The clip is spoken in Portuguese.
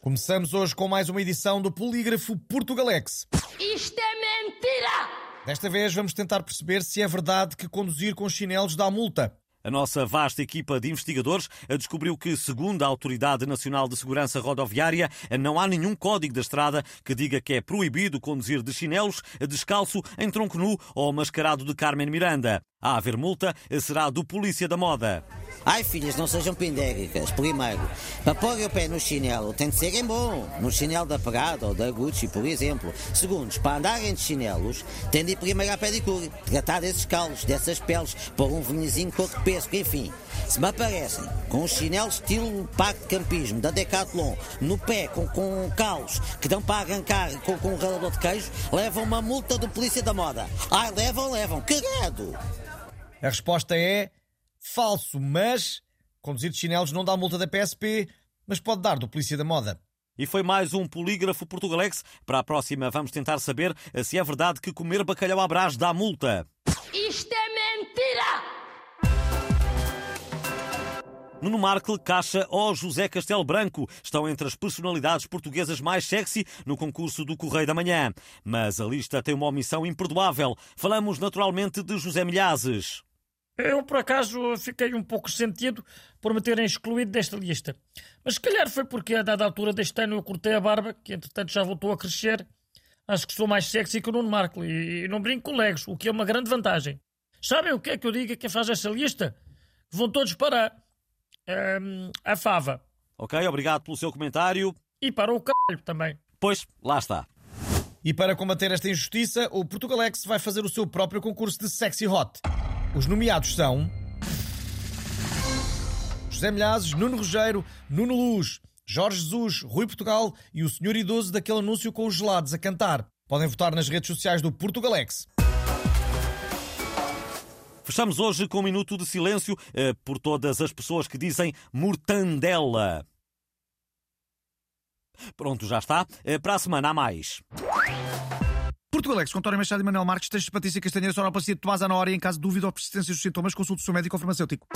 Começamos hoje com mais uma edição do Polígrafo Portugalex. Isto é mentira! Desta vez vamos tentar perceber se é verdade que conduzir com chinelos dá multa. A nossa vasta equipa de investigadores descobriu que, segundo a Autoridade Nacional de Segurança Rodoviária, não há nenhum código da estrada que diga que é proibido conduzir de chinelos, descalço, em tronco nu ou mascarado de Carmen Miranda. A haver multa será do Polícia da Moda. Ai filhas, não sejam pindéricas. Primeiro, para pôr o pé no chinelo tem de ser em bom. No chinelo da Prada ou da Gucci, por exemplo. Segundos, para andarem de chinelos, tem de ir primeiro à pedicure. Tratar desses calos, dessas peles, pôr um vernizinho cor de pesco, enfim. Se me aparecem com um chinelo estilo parque de campismo da Decathlon, no pé com, com calos que dão para arrancar com, com um ralador de queijo, levam uma multa do Polícia da Moda. Ai, levam, levam. Credo! A resposta é falso, mas conduzir de chinelos não dá multa da PSP, mas pode dar do Polícia da Moda. E foi mais um polígrafo portugalex. Para a próxima vamos tentar saber se é verdade que comer bacalhau à brás dá multa. Isto é mentira! Nuno Markle, Caixa ou José Castelo Branco estão entre as personalidades portuguesas mais sexy no concurso do Correio da Manhã. Mas a lista tem uma omissão imperdoável. Falamos naturalmente de José Milhazes. Eu, por acaso, fiquei um pouco sentido por me terem excluído desta lista. Mas se calhar foi porque, a dada altura deste ano, eu cortei a barba, que entretanto já voltou a crescer. Acho que sou mais sexy que o Nuno Marco e não brinco com legos, o que é uma grande vantagem. Sabem o que é que eu digo a quem faz esta lista? Vão todos para um, a fava. Ok, obrigado pelo seu comentário. E para o caralho também. Pois, lá está. E para combater esta injustiça, o Portugalex vai fazer o seu próprio concurso de Sexy Hot. Os nomeados são José Milhazes, Nuno Rogério, Nuno Luz, Jorge Jesus, Rui Portugal e o senhor idoso daquele anúncio com os gelados a cantar. Podem votar nas redes sociais do Portugalex. Fechamos hoje com um minuto de silêncio eh, por todas as pessoas que dizem mortandela. Pronto, já está. Eh, para a semana há mais. Portugalex, com António Machado e Manuel Marques, textos de Patrícia Castanheira, sonoplastia de Tomás Ana Hora e em caso de dúvida ou persistência dos sintomas, consulte o seu médico ou farmacêutico.